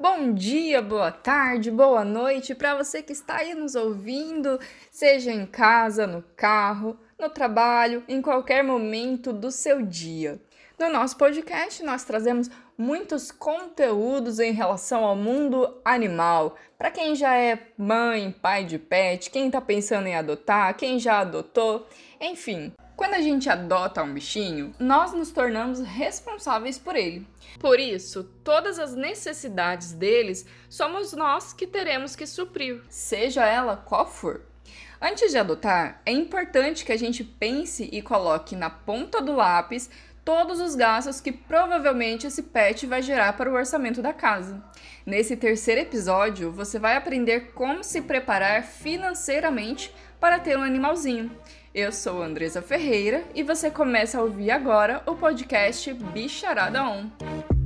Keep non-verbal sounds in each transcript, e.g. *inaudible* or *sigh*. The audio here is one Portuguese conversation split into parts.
Bom dia, boa tarde, boa noite para você que está aí nos ouvindo, seja em casa, no carro, no trabalho, em qualquer momento do seu dia. No nosso podcast, nós trazemos muitos conteúdos em relação ao mundo animal. Para quem já é mãe, pai de pet, quem está pensando em adotar, quem já adotou, enfim. Quando a gente adota um bichinho, nós nos tornamos responsáveis por ele. Por isso, todas as necessidades deles somos nós que teremos que suprir, seja ela qual for. Antes de adotar, é importante que a gente pense e coloque na ponta do lápis todos os gastos que provavelmente esse pet vai gerar para o orçamento da casa. Nesse terceiro episódio, você vai aprender como se preparar financeiramente para ter um animalzinho. Eu sou Andresa Ferreira e você começa a ouvir agora o podcast Bicharada On.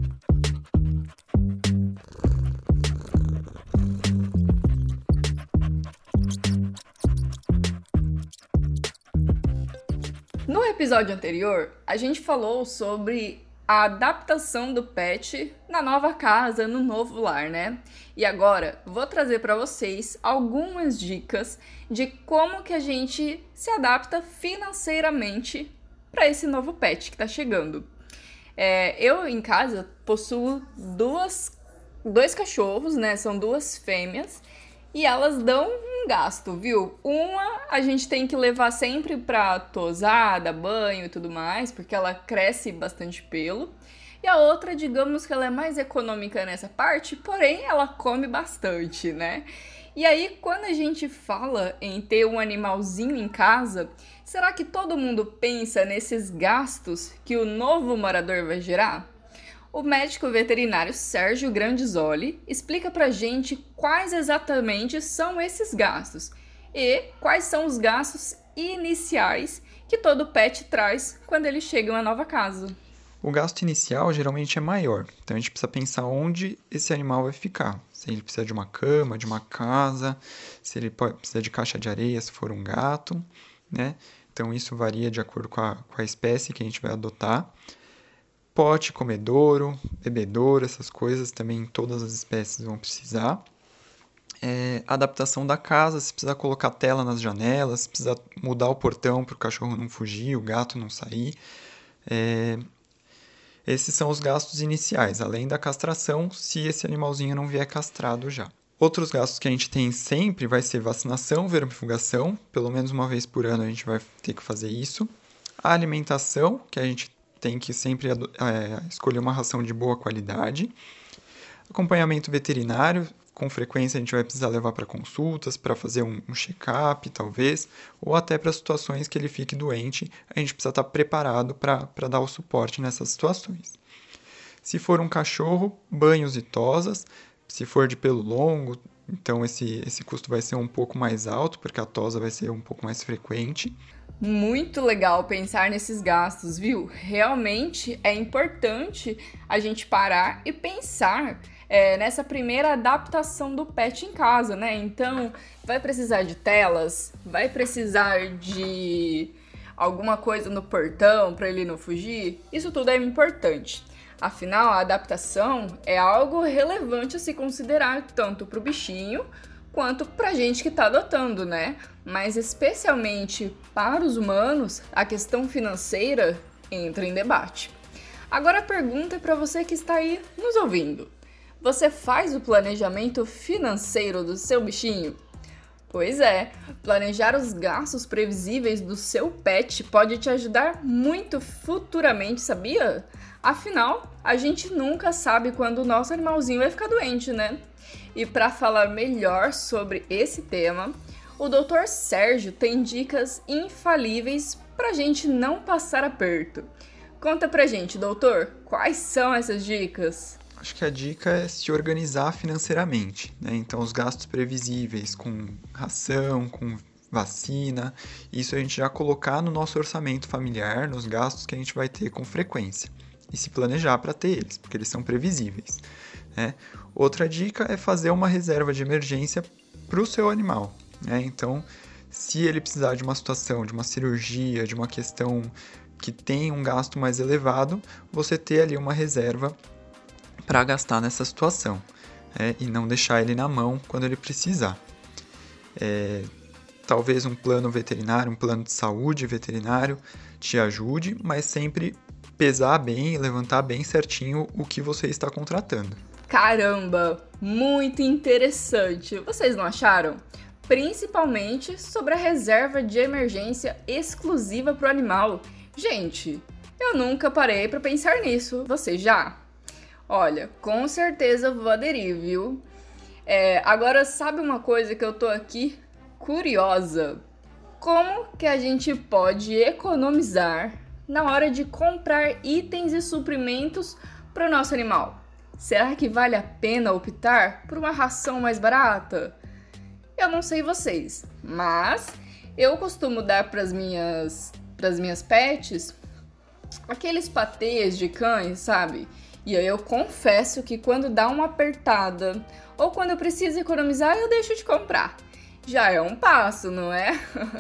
No episódio anterior, a gente falou sobre a adaptação do pet na nova casa, no novo lar, né? E agora vou trazer para vocês algumas dicas de como que a gente se adapta financeiramente para esse novo pet que está chegando. É, eu em casa possuo duas, dois cachorros, né? São duas fêmeas e elas dão um gasto, viu? Uma a gente tem que levar sempre pra tosada, banho e tudo mais, porque ela cresce bastante pelo. E a outra, digamos que ela é mais econômica nessa parte, porém ela come bastante, né? E aí, quando a gente fala em ter um animalzinho em casa, será que todo mundo pensa nesses gastos que o novo morador vai gerar? O médico veterinário Sérgio Grandizoli explica pra gente quais exatamente são esses gastos e quais são os gastos iniciais que todo pet traz quando ele chega em uma nova casa. O gasto inicial geralmente é maior, então a gente precisa pensar onde esse animal vai ficar. Se ele precisa de uma cama, de uma casa, se ele precisa de caixa de areia, se for um gato, né? Então isso varia de acordo com a, com a espécie que a gente vai adotar pote, comedouro, bebedouro, essas coisas também todas as espécies vão precisar. É, adaptação da casa, se precisar colocar tela nas janelas, se precisar mudar o portão para o cachorro não fugir, o gato não sair. É, esses são os gastos iniciais, além da castração, se esse animalzinho não vier castrado já. Outros gastos que a gente tem sempre vai ser vacinação, vermifugação, pelo menos uma vez por ano a gente vai ter que fazer isso. A alimentação, que a gente tem que sempre é, escolher uma ração de boa qualidade. Acompanhamento veterinário, com frequência a gente vai precisar levar para consultas, para fazer um, um check-up, talvez, ou até para situações que ele fique doente, a gente precisa estar tá preparado para dar o suporte nessas situações. Se for um cachorro, banhos e tosas. Se for de pelo longo, então esse, esse custo vai ser um pouco mais alto, porque a tosa vai ser um pouco mais frequente. Muito legal pensar nesses gastos, viu? Realmente é importante a gente parar e pensar é, nessa primeira adaptação do pet em casa, né? Então, vai precisar de telas, vai precisar de alguma coisa no portão para ele não fugir. Isso tudo é importante. Afinal, a adaptação é algo relevante a se considerar tanto para o bichinho quanto para a gente que está adotando, né? Mas especialmente para os humanos, a questão financeira entra em debate. Agora a pergunta é para você que está aí nos ouvindo. Você faz o planejamento financeiro do seu bichinho? Pois é, planejar os gastos previsíveis do seu pet pode te ajudar muito futuramente, sabia? Afinal, a gente nunca sabe quando o nosso animalzinho vai ficar doente, né? E para falar melhor sobre esse tema, o Dr. Sérgio tem dicas infalíveis para a gente não passar aperto. Conta pra gente, doutor, quais são essas dicas? Acho que a dica é se organizar financeiramente, né? Então, os gastos previsíveis com ração, com vacina, isso a gente já colocar no nosso orçamento familiar, nos gastos que a gente vai ter com frequência e se planejar para ter eles, porque eles são previsíveis. Né? Outra dica é fazer uma reserva de emergência para o seu animal. Né? Então, se ele precisar de uma situação, de uma cirurgia, de uma questão que tem um gasto mais elevado, você ter ali uma reserva para gastar nessa situação. é, e não deixar ele na mão quando ele precisar. É, talvez um plano veterinário, um plano de saúde veterinário te ajude, mas sempre pesar bem e levantar bem certinho o que você está contratando. Caramba, muito interessante. Vocês não acharam? Principalmente sobre a reserva de emergência exclusiva para o animal. Gente, eu nunca parei para pensar nisso. Você já? Olha, com certeza vou aderir, viu? É, agora, sabe uma coisa que eu tô aqui curiosa? Como que a gente pode economizar na hora de comprar itens e suprimentos para o nosso animal? Será que vale a pena optar por uma ração mais barata? Eu não sei vocês, mas eu costumo dar para as minhas, pras minhas pets aqueles patês de cães, sabe? E aí eu confesso que quando dá uma apertada ou quando eu preciso economizar, eu deixo de comprar já é um passo, não é?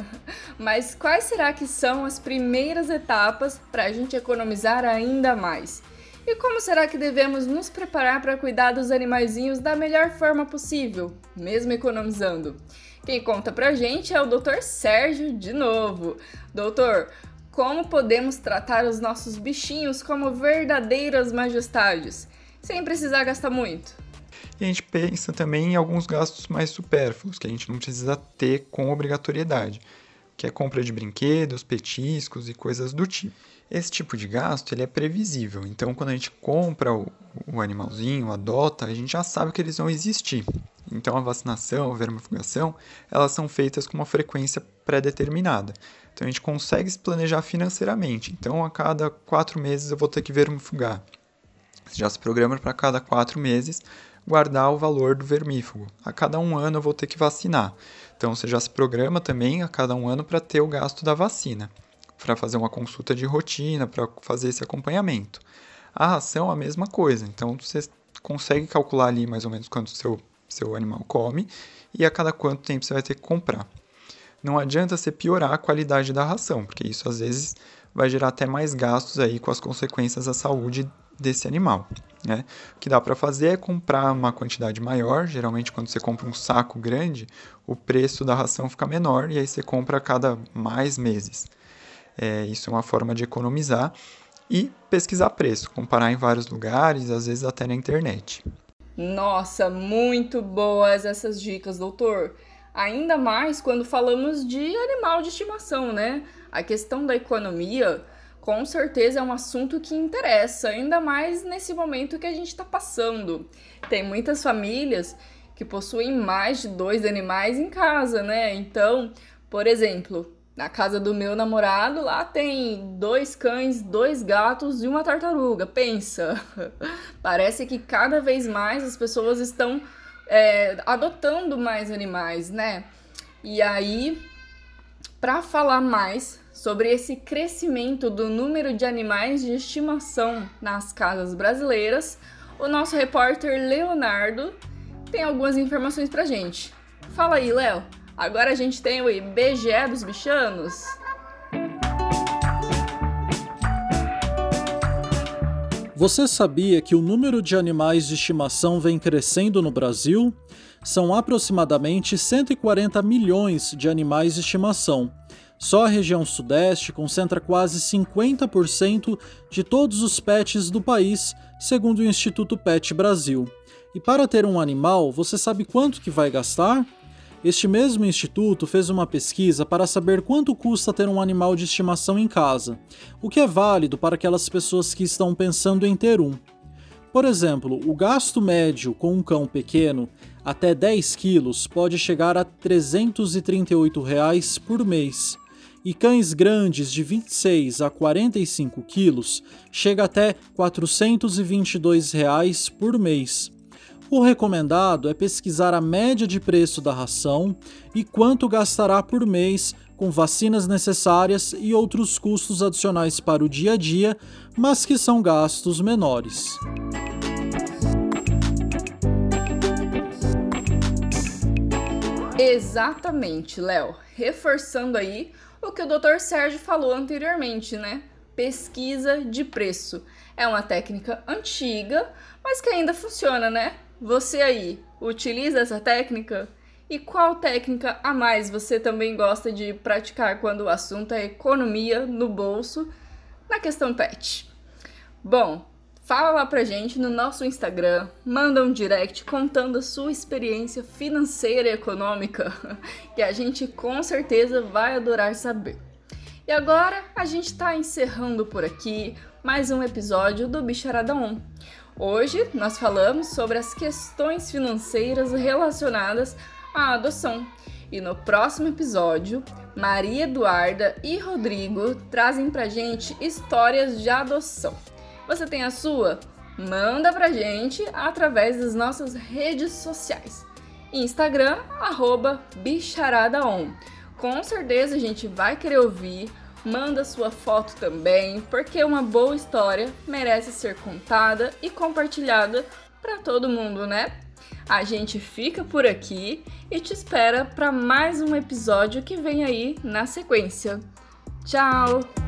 *laughs* Mas quais será que são as primeiras etapas para a gente economizar ainda mais? E como será que devemos nos preparar para cuidar dos animaizinhos da melhor forma possível, mesmo economizando? Quem conta pra gente é o Dr. Sérgio de novo. Doutor, como podemos tratar os nossos bichinhos como verdadeiras majestades, sem precisar gastar muito? E a gente pensa também em alguns gastos mais supérfluos, que a gente não precisa ter com obrigatoriedade, que é compra de brinquedos, petiscos e coisas do tipo. Esse tipo de gasto ele é previsível, então quando a gente compra o, o animalzinho, adota, a gente já sabe que eles vão existir. Então a vacinação, a vermifugação, elas são feitas com uma frequência pré-determinada. Então a gente consegue se planejar financeiramente. Então a cada quatro meses eu vou ter que vermifugar. Você já se programa para cada quatro meses guardar o valor do vermífugo. A cada um ano eu vou ter que vacinar. Então você já se programa também a cada um ano para ter o gasto da vacina, para fazer uma consulta de rotina, para fazer esse acompanhamento. A ração a mesma coisa, então você consegue calcular ali mais ou menos quanto o seu, seu animal come e a cada quanto tempo você vai ter que comprar. Não adianta você piorar a qualidade da ração, porque isso às vezes vai gerar até mais gastos aí com as consequências à saúde desse animal. Né? O que dá para fazer é comprar uma quantidade maior. Geralmente, quando você compra um saco grande, o preço da ração fica menor e aí você compra a cada mais meses. É, isso é uma forma de economizar e pesquisar preço, comparar em vários lugares, às vezes até na internet. Nossa, muito boas essas dicas, doutor. Ainda mais quando falamos de animal de estimação, né? A questão da economia com certeza é um assunto que interessa, ainda mais nesse momento que a gente está passando. Tem muitas famílias que possuem mais de dois animais em casa, né? Então, por exemplo, na casa do meu namorado, lá tem dois cães, dois gatos e uma tartaruga. Pensa! *laughs* Parece que cada vez mais as pessoas estão é, adotando mais animais, né? E aí, para falar mais sobre esse crescimento do número de animais de estimação nas casas brasileiras, o nosso repórter Leonardo tem algumas informações pra gente. Fala aí, Léo. Agora a gente tem o IBGE dos bichanos. Você sabia que o número de animais de estimação vem crescendo no Brasil? São aproximadamente 140 milhões de animais de estimação, só a região Sudeste concentra quase 50% de todos os pets do país, segundo o Instituto Pet Brasil. E para ter um animal, você sabe quanto que vai gastar? Este mesmo instituto fez uma pesquisa para saber quanto custa ter um animal de estimação em casa, o que é válido para aquelas pessoas que estão pensando em ter um. Por exemplo, o gasto médio com um cão pequeno, até 10 quilos, pode chegar a 338 reais por mês e cães grandes de 26 a 45 quilos chega até 422 reais por mês. O recomendado é pesquisar a média de preço da ração e quanto gastará por mês com vacinas necessárias e outros custos adicionais para o dia a dia, mas que são gastos menores. Exatamente, Léo. Reforçando aí o que o Dr. Sérgio falou anteriormente, né? Pesquisa de preço. É uma técnica antiga, mas que ainda funciona, né? Você aí, utiliza essa técnica? E qual técnica a mais você também gosta de praticar quando o assunto é economia no bolso na questão pet? Bom, fala lá pra gente no nosso Instagram, manda um direct contando a sua experiência financeira e econômica, *laughs* que a gente com certeza vai adorar saber. E agora a gente está encerrando por aqui mais um episódio do Bicharada 1. Hoje nós falamos sobre as questões financeiras relacionadas à adoção. E no próximo episódio, Maria Eduarda e Rodrigo trazem pra gente histórias de adoção. Você tem a sua? Manda pra gente através das nossas redes sociais. Instagram, arroba bicharadaon. Com certeza a gente vai querer ouvir manda sua foto também, porque uma boa história merece ser contada e compartilhada para todo mundo, né? A gente fica por aqui e te espera para mais um episódio que vem aí na sequência. Tchau!